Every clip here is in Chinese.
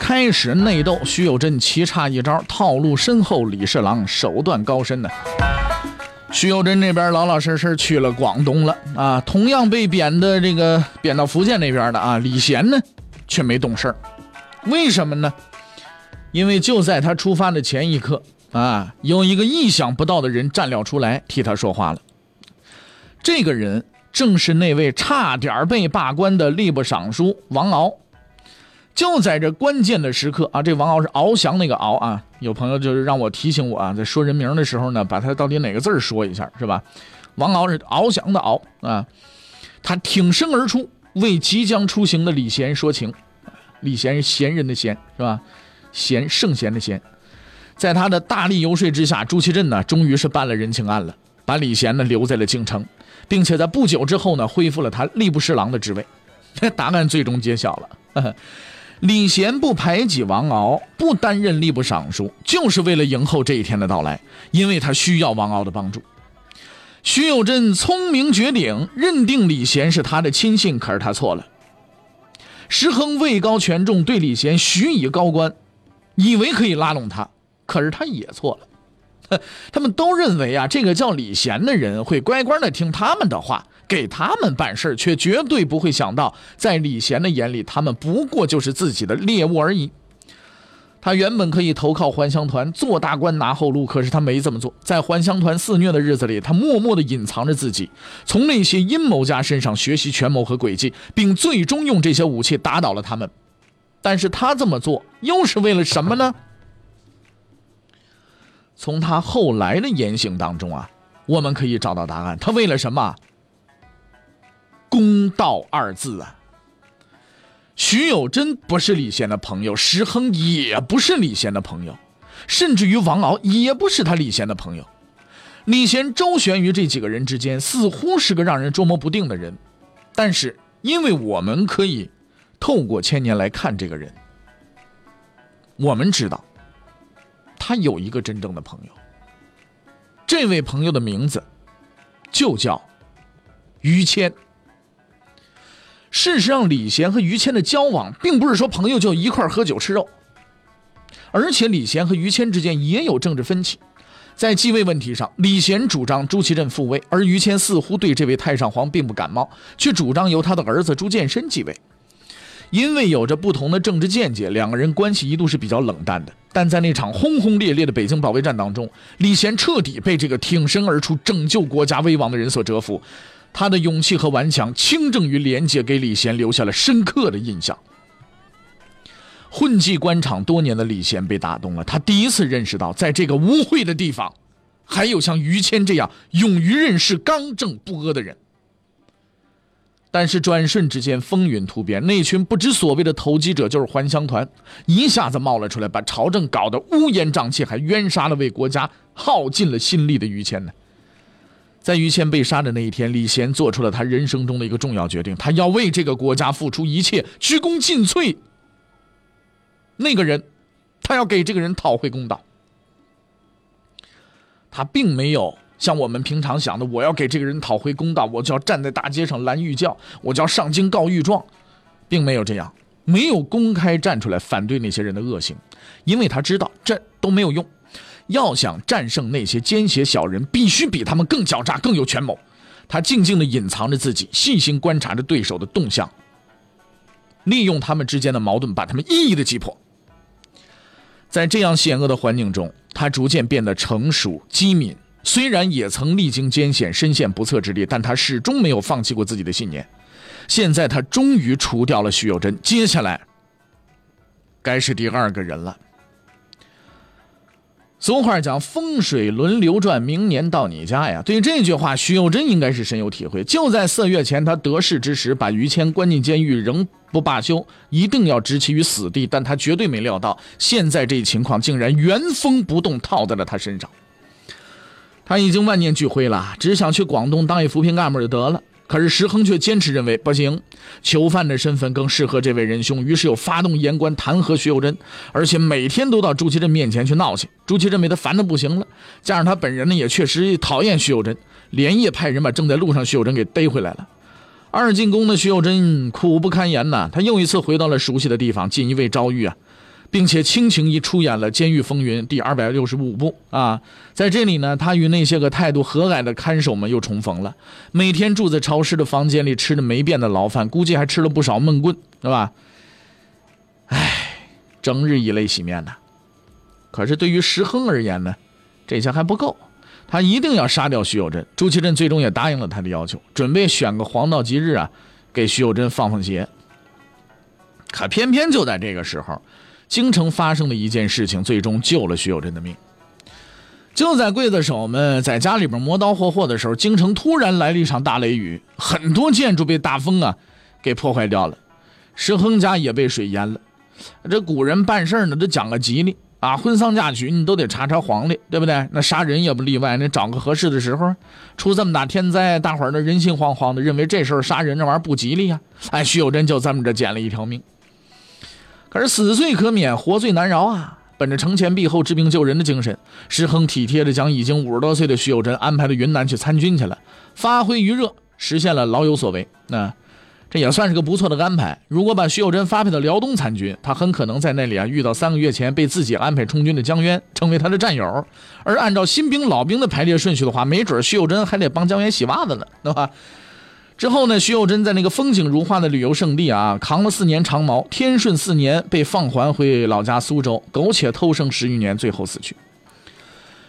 开始内斗，徐有贞棋差一招，套路深厚。李侍郎手段高深呢。徐有贞这边老老实实去了广东了啊，同样被贬的这个贬到福建那边的啊，李贤呢却没动事儿。为什么呢？因为就在他出发的前一刻啊，有一个意想不到的人站了出来替他说话了。这个人正是那位差点被罢官的吏部尚书王敖。就在这关键的时刻啊，这王敖是翱翔那个敖啊，有朋友就是让我提醒我啊，在说人名的时候呢，把他到底哪个字说一下是吧？王敖是翱翔的翱啊，他挺身而出，为即将出行的李贤说情。李贤是贤人的贤是吧？贤圣贤的贤，在他的大力游说之下，朱祁镇呢终于是办了人情案了，把李贤呢留在了京城，并且在不久之后呢恢复了他吏部侍郎的职位。答案最终揭晓了。李贤不排挤王敖，不担任吏部尚书，就是为了迎候这一天的到来，因为他需要王敖的帮助。徐有贞聪明绝顶，认定李贤是他的亲信，可是他错了。石亨位高权重，对李贤许以高官，以为可以拉拢他，可是他也错了。他们都认为啊，这个叫李贤的人会乖乖的听他们的话。给他们办事却绝对不会想到，在李贤的眼里，他们不过就是自己的猎物而已。他原本可以投靠还乡团，做大官拿后路，可是他没这么做。在还乡团肆虐的日子里，他默默地隐藏着自己，从那些阴谋家身上学习权谋和诡计，并最终用这些武器打倒了他们。但是他这么做又是为了什么呢？从他后来的言行当中啊，我们可以找到答案。他为了什么？公道二字啊，徐有贞不是李贤的朋友，石亨也不是李贤的朋友，甚至于王敖也不是他李贤的朋友。李贤周旋于这几个人之间，似乎是个让人捉摸不定的人。但是，因为我们可以透过千年来看这个人，我们知道他有一个真正的朋友。这位朋友的名字就叫于谦。事实上，李贤和于谦的交往，并不是说朋友就一块喝酒吃肉，而且李贤和于谦之间也有政治分歧。在继位问题上，李贤主张朱祁镇复位，而于谦似乎对这位太上皇并不感冒，却主张由他的儿子朱见深继位。因为有着不同的政治见解，两个人关系一度是比较冷淡的。但在那场轰轰烈烈的北京保卫战当中，李贤彻底被这个挺身而出拯救国家危亡的人所折服。他的勇气和顽强、清正与廉洁，给李贤留下了深刻的印象。混迹官场多年的李贤被打动了，他第一次认识到，在这个污秽的地方，还有像于谦这样勇于任事、刚正不阿的人。但是转瞬之间，风云突变，那群不知所谓的投机者，就是还乡团，一下子冒了出来，把朝政搞得乌烟瘴气，还冤杀了为国家耗尽了心力的于谦呢。在于谦被杀的那一天，李贤做出了他人生中的一个重要决定，他要为这个国家付出一切，鞠躬尽瘁。那个人，他要给这个人讨回公道。他并没有像我们平常想的，我要给这个人讨回公道，我就要站在大街上拦御轿，我就要上京告御状，并没有这样，没有公开站出来反对那些人的恶行，因为他知道这都没有用。要想战胜那些奸邪小人，必须比他们更狡诈、更有权谋。他静静地隐藏着自己，细心观察着对手的动向，利用他们之间的矛盾，把他们一一的击破。在这样险恶的环境中，他逐渐变得成熟机敏。虽然也曾历经艰险，身陷不测之地，但他始终没有放弃过自己的信念。现在他终于除掉了徐有贞，接下来该是第二个人了。俗话讲“风水轮流转，明年到你家”呀。对这句话，徐有贞应该是深有体会。就在四月前，他得势之时，把于谦关进监狱，仍不罢休，一定要置其于死地。但他绝对没料到，现在这一情况竟然原封不动套在了他身上。他已经万念俱灰了，只想去广东当一扶贫干部就得了。可是石亨却坚持认为不行，囚犯的身份更适合这位仁兄，于是又发动言官弹劾徐有贞，而且每天都到朱祁镇面前去闹去。朱祁镇被他烦得不行了，加上他本人呢也确实讨厌徐有贞，连夜派人把正在路上徐有贞给逮回来了。二进宫的徐有贞苦不堪言呐，他又一次回到了熟悉的地方，锦衣卫遭遇啊。并且倾情一出演了《监狱风云》第二百六十五部啊，在这里呢，他与那些个态度和蔼的看守们又重逢了。每天住在潮湿的房间里，吃着没变的牢饭，估计还吃了不少闷棍，是吧？唉，整日以泪洗面呐。可是对于石亨而言呢，这些还不够，他一定要杀掉徐有贞。朱祁镇最终也答应了他的要求，准备选个黄道吉日啊，给徐有贞放放血。可偏偏就在这个时候。京城发生的一件事情，最终救了徐有贞的命。就在刽子手们在家里边磨刀霍霍的时候，京城突然来了一场大雷雨，很多建筑被大风啊给破坏掉了。石亨家也被水淹了。这古人办事呢，都讲个吉利啊，婚丧嫁娶你都得查查黄历，对不对？那杀人也不例外，那找个合适的时候。出这么大天灾，大伙儿呢人心惶惶的，认为这时候杀人这玩意儿不吉利呀。哎，徐有贞就这么着捡了一条命。可是死罪可免，活罪难饶啊！本着惩前毖后、治病救人的精神，石亨体贴地将已经五十多岁的徐有贞安排到云南去参军去了，发挥余热，实现了老有所为。那这也算是个不错的安排。如果把徐有贞发配到辽东参军，他很可能在那里啊遇到三个月前被自己安排充军的江渊，成为他的战友。而按照新兵老兵的排列顺序的话，没准徐有贞还得帮江渊洗袜子呢，对吧？之后呢，徐有贞在那个风景如画的旅游胜地啊，扛了四年长矛，天顺四年被放还回老家苏州，苟且偷生十余年，最后死去。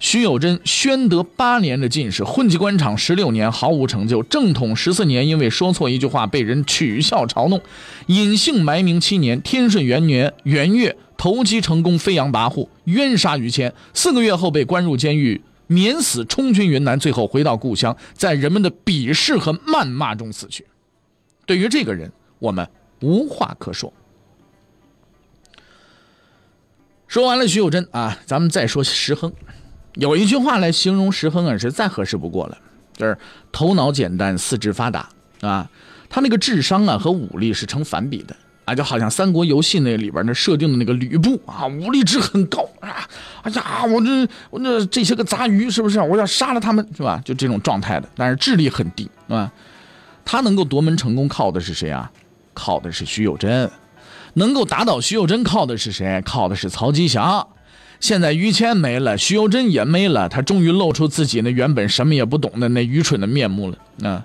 徐有贞宣德八年的进士，混迹官场十六年，毫无成就。正统十四年，因为说错一句话被人取笑嘲弄，隐姓埋名七年。天顺元年元月，投机成功，飞扬跋扈，冤杀于谦。四个月后被关入监狱。免死充军云南，最后回到故乡，在人们的鄙视和谩骂中死去。对于这个人，我们无话可说。说完了徐有贞啊，咱们再说石亨。有一句话来形容石亨啊，是再合适不过了，就是头脑简单，四肢发达啊。他那个智商啊和武力是成反比的。啊，就好像三国游戏那里边那设定的那个吕布啊，武力值很高啊！哎呀，我这我这这些个杂鱼是不是？我要杀了他们是吧？就这种状态的，但是智力很低啊。他能够夺门成功，靠的是谁啊？靠的是徐有贞。能够打倒徐有贞，靠的是谁？靠的是曹吉祥。现在于谦没了，徐有贞也没了，他终于露出自己那原本什么也不懂的那愚蠢的面目了啊！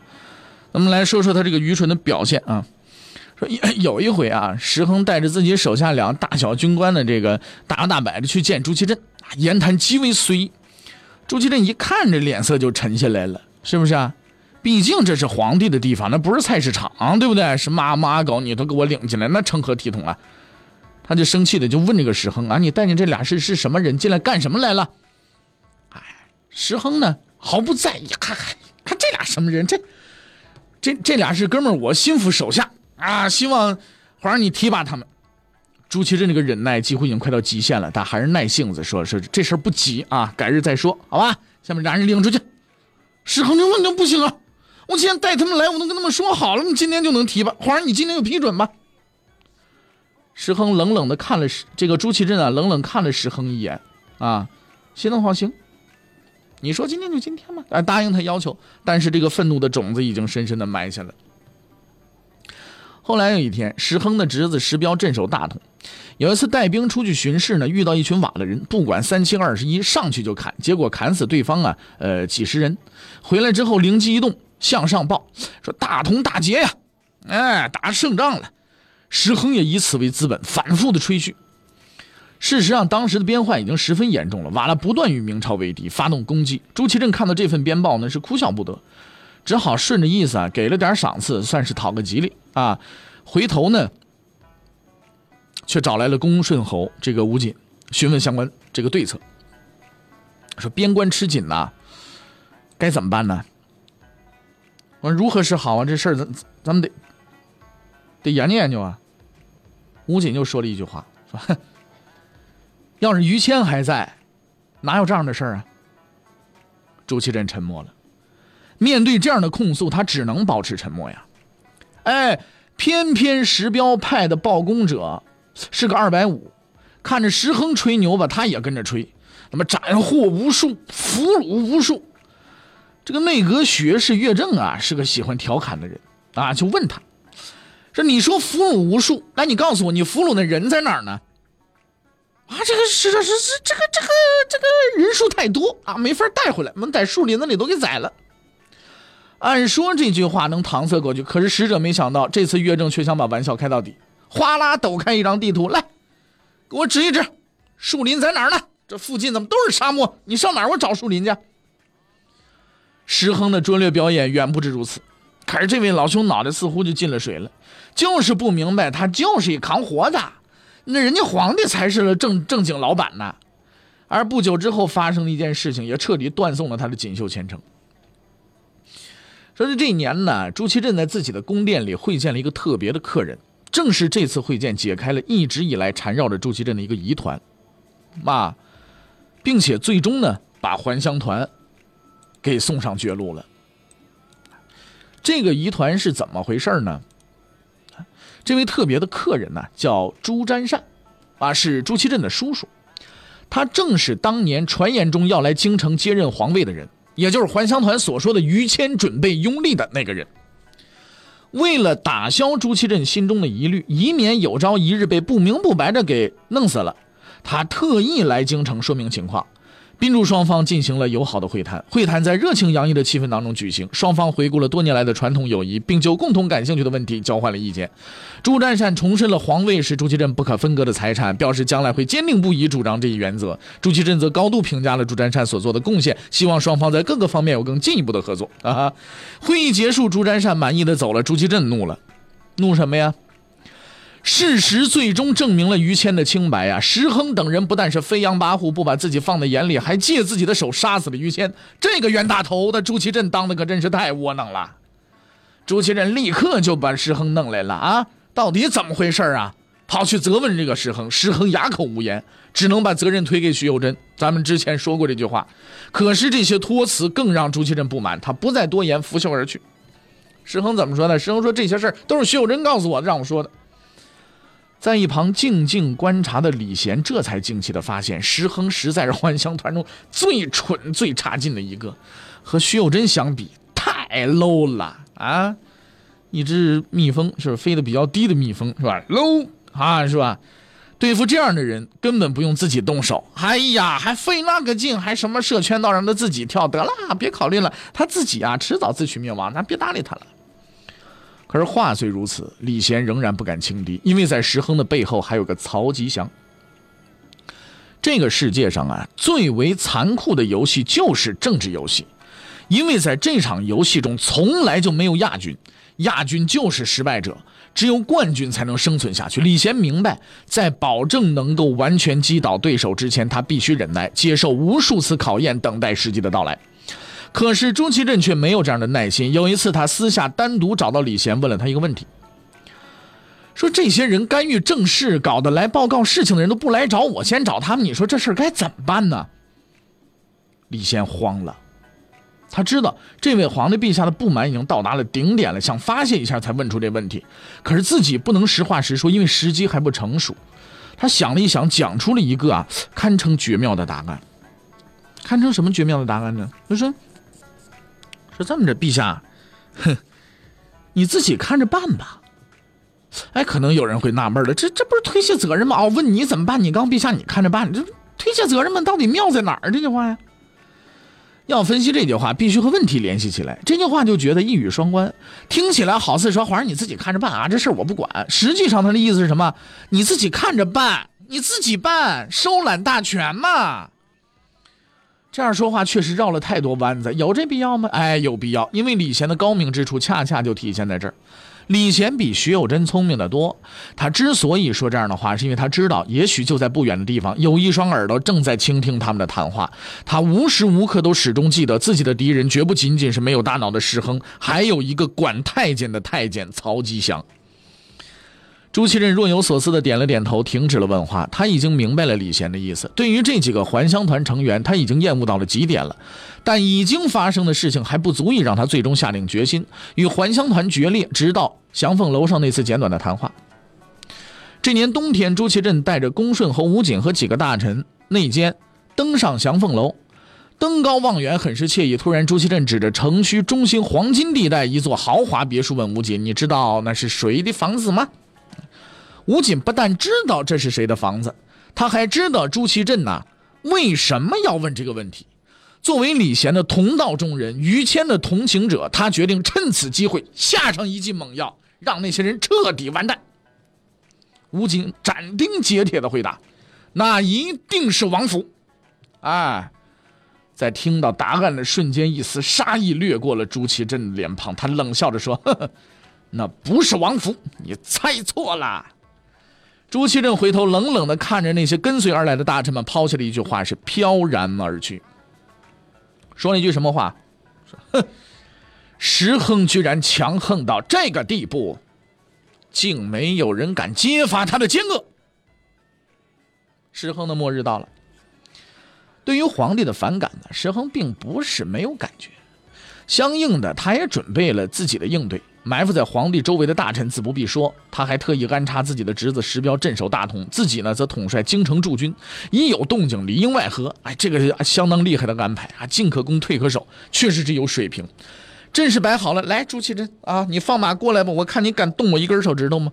咱们来说说他这个愚蠢的表现啊。说有一回啊，石亨带着自己手下两大小军官的这个大摇大摆的去见朱祁镇啊，言谈极为随意。朱祁镇一看这脸色就沉下来了，是不是啊？毕竟这是皇帝的地方，那不是菜市场，对不对？是妈妈狗你都给我领进来，那成何体统啊？他就生气的就问这个石亨啊，你带你这俩是是什么人？进来干什么来了？哎，石亨呢毫不在意，看看看这俩什么人？这这这俩是哥们儿，我心腹手下。啊！希望皇上你提拔他们。朱祁镇这个忍耐几乎已经快到极限了，但还是耐性子说：“说这事儿不急啊，改日再说，好吧？”下面让人领出去。石恒就问：“那不行啊！我今天带他们来，我都跟他们说好了，你今天就能提拔。皇上，你今天就批准吧。”石恒冷冷的看了这个朱祁镇啊，冷冷看了石恒一眼，啊，行的话行，你说今天就今天吧，啊，答应他要求。但是这个愤怒的种子已经深深的埋下了。后来有一天，石亨的侄子石彪镇守大同，有一次带兵出去巡视呢，遇到一群瓦剌人，不管三七二十一，上去就砍，结果砍死对方啊，呃几十人。回来之后灵机一动，向上报说大同大捷呀，哎打胜仗了。石亨也以此为资本，反复的吹嘘。事实上，当时的边患已经十分严重了，瓦剌不断与明朝为敌，发动攻击。朱祁镇看到这份边报呢，是哭笑不得。只好顺着意思啊，给了点赏赐，算是讨个吉利啊。回头呢，却找来了恭顺侯这个吴瑾，询问相关这个对策。说边关吃紧呐，该怎么办呢？我说如何是好啊？这事儿咱咱们得得研究研究啊。吴瑾就说了一句话，说：“要是于谦还在，哪有这样的事儿啊？”朱祁镇沉默了。面对这样的控诉，他只能保持沉默呀。哎，偏偏石彪派的报功者是个二百五，看着石亨吹牛吧，他也跟着吹。那么斩获无数，俘虏无数。这个内阁学士岳正啊，是个喜欢调侃的人啊，就问他说：“你说俘虏无数，那你告诉我，你俘虏的人在哪儿呢？”啊，这个是是是这个这个这个人数太多啊，没法带回来，我们在树林子里都给宰了。按说这句话能搪塞过去，可是使者没想到，这次岳正却想把玩笑开到底，哗啦抖开一张地图来，给我指一指，树林在哪儿呢？这附近怎么都是沙漠？你上哪儿？我找树林去。石亨的拙劣表演远不止如此，可是这位老兄脑袋似乎就进了水了，就是不明白他就是一扛活的，那人家皇帝才是了正正经老板呢。而不久之后发生的一件事情，也彻底断送了他的锦绣前程。说是这一年呢，朱祁镇在自己的宫殿里会见了一个特别的客人，正是这次会见解开了一直以来缠绕着朱祁镇的一个疑团，啊，并且最终呢，把还乡团。给送上绝路了。这个疑团是怎么回事呢？这位特别的客人呢，叫朱瞻善，啊，是朱祁镇的叔叔。他正是当年传言中要来京城接任皇位的人，也就是还乡团所说的于谦准备拥立的那个人。为了打消朱祁镇心中的疑虑，以免有朝一日被不明不白的给弄死了，他特意来京城说明情况。宾主双方进行了友好的会谈，会谈在热情洋溢的气氛当中举行，双方回顾了多年来的传统友谊，并就共同感兴趣的问题交换了意见。朱瞻善重申了皇位是朱祁镇不可分割的财产，表示将来会坚定不移主张这一原则。朱祁镇则高度评价了朱瞻善所做的贡献，希望双方在各个方面有更进一步的合作。啊，会议结束，朱瞻善满意的走了，朱祁镇怒了，怒什么呀？事实最终证明了于谦的清白呀！石亨等人不但是飞扬跋扈，不把自己放在眼里，还借自己的手杀死了于谦。这个冤大头的朱祁镇当的可真是太窝囊了。朱祁镇立刻就把石亨弄来了啊！到底怎么回事啊？跑去责问这个石亨，石亨哑口无言，只能把责任推给徐有贞。咱们之前说过这句话，可是这些托辞更让朱祁镇不满，他不再多言，拂袖而去。石亨怎么说呢？石亨说这些事儿都是徐有贞告诉我的，让我说的。在一旁静静观察的李贤，这才惊奇的发现，石亨实在是还乡团中最蠢、最差劲的一个，和徐有贞相比，太 low 了啊！一只蜜蜂是飞得比较低的蜜蜂，是吧？low 啊，是吧？对付这样的人，根本不用自己动手。哎呀，还费那个劲，还什么设圈套让他自己跳？得了，别考虑了，他自己啊，迟早自取灭亡，咱别搭理他了。可是话虽如此，李贤仍然不敢轻敌，因为在石亨的背后还有个曹吉祥。这个世界上啊，最为残酷的游戏就是政治游戏，因为在这场游戏中从来就没有亚军，亚军就是失败者，只有冠军才能生存下去。李贤明白，在保证能够完全击倒对手之前，他必须忍耐，接受无数次考验，等待时机的到来。可是朱祁镇却没有这样的耐心。有一次，他私下单独找到李贤，问了他一个问题：说这些人干预政事，搞得来报告事情的人都不来找我，先找他们。你说这事该怎么办呢？李贤慌了，他知道这位皇帝陛下的不满已经到达了顶点了，想发泄一下才问出这问题。可是自己不能实话实说，因为时机还不成熟。他想了一想，讲出了一个啊，堪称绝妙的答案。堪称什么绝妙的答案呢？他说。说这么着，陛下，哼，你自己看着办吧。哎，可能有人会纳闷了，这这不是推卸责任吗？哦，问你怎么办？你刚陛下，你看着办。这推卸责任吗？到底妙在哪儿？这句话呀，要分析这句话，必须和问题联系起来。这句话就觉得一语双关，听起来好似说皇上你自己看着办啊，这事儿我不管。实际上他的意思是什么？你自己看着办，你自己办，收揽大权嘛。这样说话确实绕了太多弯子，有这必要吗？哎，有必要，因为李贤的高明之处恰恰就体现在这儿。李贤比徐有贞聪明的多，他之所以说这样的话，是因为他知道，也许就在不远的地方，有一双耳朵正在倾听他们的谈话。他无时无刻都始终记得，自己的敌人绝不仅仅是没有大脑的石亨，还有一个管太监的太监曹吉祥。朱祁镇若有所思地点了点头，停止了问话。他已经明白了李贤的意思。对于这几个还乡团成员，他已经厌恶到了极点了。但已经发生的事情还不足以让他最终下定决心与还乡团决裂。直到祥凤楼上那次简短的谈话。这年冬天，朱祁镇带着恭顺侯吴瑾和几个大臣内奸登上祥凤楼，登高望远，很是惬意。突然，朱祁镇指着城区中心黄金地带一座豪华别墅，问吴瑾：“你知道那是谁的房子吗？”吴瑾不但知道这是谁的房子，他还知道朱祁镇呐为什么要问这个问题。作为李贤的同道中人，于谦的同情者，他决定趁此机会下上一剂猛药，让那些人彻底完蛋。吴瑾斩钉截铁的回答：“那一定是王府。”哎，在听到答案的瞬间，一丝杀意掠过了朱祁镇的脸庞，他冷笑着说：“呵呵，那不是王府，你猜错了。”朱祁镇回头冷冷地看着那些跟随而来的大臣们，抛下了一句话，是飘然而去。说了一句什么话？：“哼，石亨居然强横到这个地步，竟没有人敢揭发他的奸恶。”石亨的末日到了。对于皇帝的反感呢，石亨并不是没有感觉，相应的，他也准备了自己的应对。埋伏在皇帝周围的大臣自不必说，他还特意安插自己的侄子石彪镇守大同，自己呢则统帅京城驻军，一有动静里应外合。哎，这个是相当厉害的安排啊！进可攻，退可守，确实是有水平。阵势摆好了，来朱祁镇啊，你放马过来吧，我看你敢动我一根手指头吗？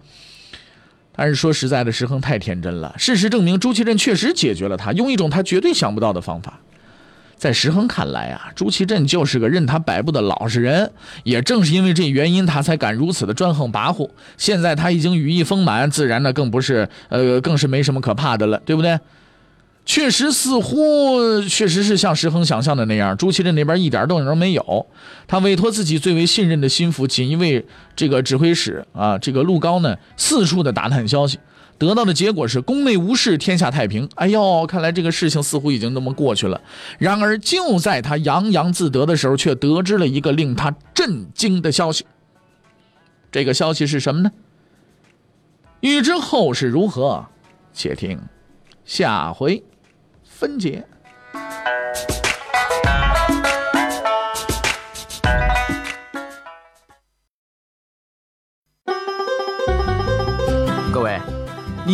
但是说实在的，石亨太天真了。事实证明，朱祁镇确实解决了他，用一种他绝对想不到的方法。在石亨看来啊，朱祁镇就是个任他摆布的老实人。也正是因为这原因，他才敢如此的专横跋扈。现在他已经羽翼丰满，自然呢更不是呃，更是没什么可怕的了，对不对？确实，似乎确实是像石亨想象的那样，朱祁镇那边一点动静都没有。他委托自己最为信任的心腹锦衣卫这个指挥使啊，这个陆高呢，四处的打探消息。得到的结果是宫内无事，天下太平。哎呦，看来这个事情似乎已经那么过去了。然而，就在他洋洋自得的时候，却得知了一个令他震惊的消息。这个消息是什么呢？欲知后事如何，且听下回分解。